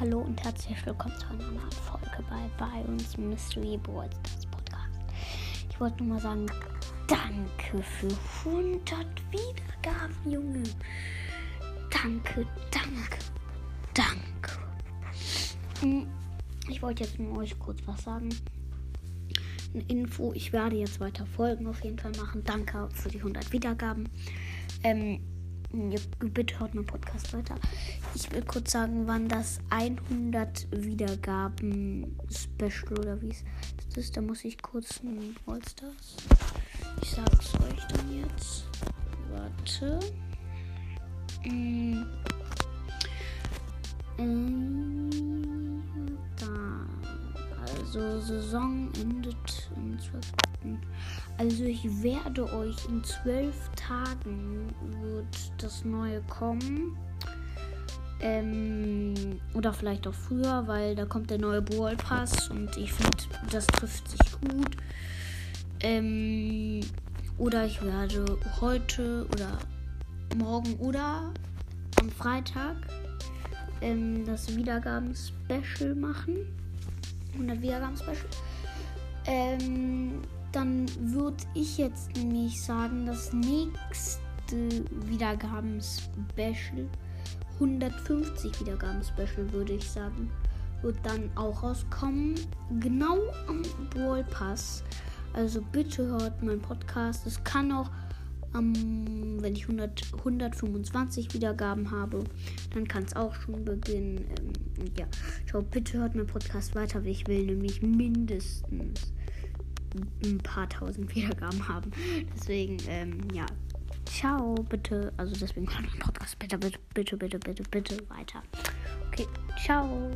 hallo und herzlich willkommen zu einer neuen Folge bei bei uns Mystery Boys das Podcast. Ich wollte nur mal sagen, danke für 100 Wiedergaben, Junge. Danke, danke, danke. Hm, Ich wollte jetzt nur euch kurz was sagen. Eine Info, ich werde jetzt weiter Folgen auf jeden Fall machen. Danke für die 100 Wiedergaben. Ähm, bitte hört meinen Podcast weiter. Ich will kurz sagen, wann das 100 Wiedergaben Special oder wie es ist. Da muss ich kurz ein Allstars. Ich sag's euch dann jetzt. Warte. Mm. Mm, Also Saison endet am 12. Also ich werde euch in zwölf Tagen wird das neue kommen. Ähm, oder vielleicht auch früher, weil da kommt der neue Brawl Pass und ich finde, das trifft sich gut. Ähm, oder ich werde heute oder morgen oder am Freitag ähm, das Wiedergaben-Special machen. 100 Wiedergaben-Special. Ähm, dann würde ich jetzt nämlich sagen, das nächste Wiedergaben-Special, 150 Wiedergaben-Special würde ich sagen, wird dann auch rauskommen. Genau am Brawl. Also bitte hört meinen Podcast. Es kann auch, ähm, wenn ich 100, 125 Wiedergaben habe, dann kann es auch schon beginnen. Ähm, ja, schau, bitte hört meinen Podcast weiter. Ich will nämlich mindestens ein paar tausend Wiedergaben haben. Deswegen, ähm, ja. Ciao, bitte. Also deswegen hört meinen Podcast bitte, bitte, bitte, bitte, bitte, bitte weiter. Okay, ciao.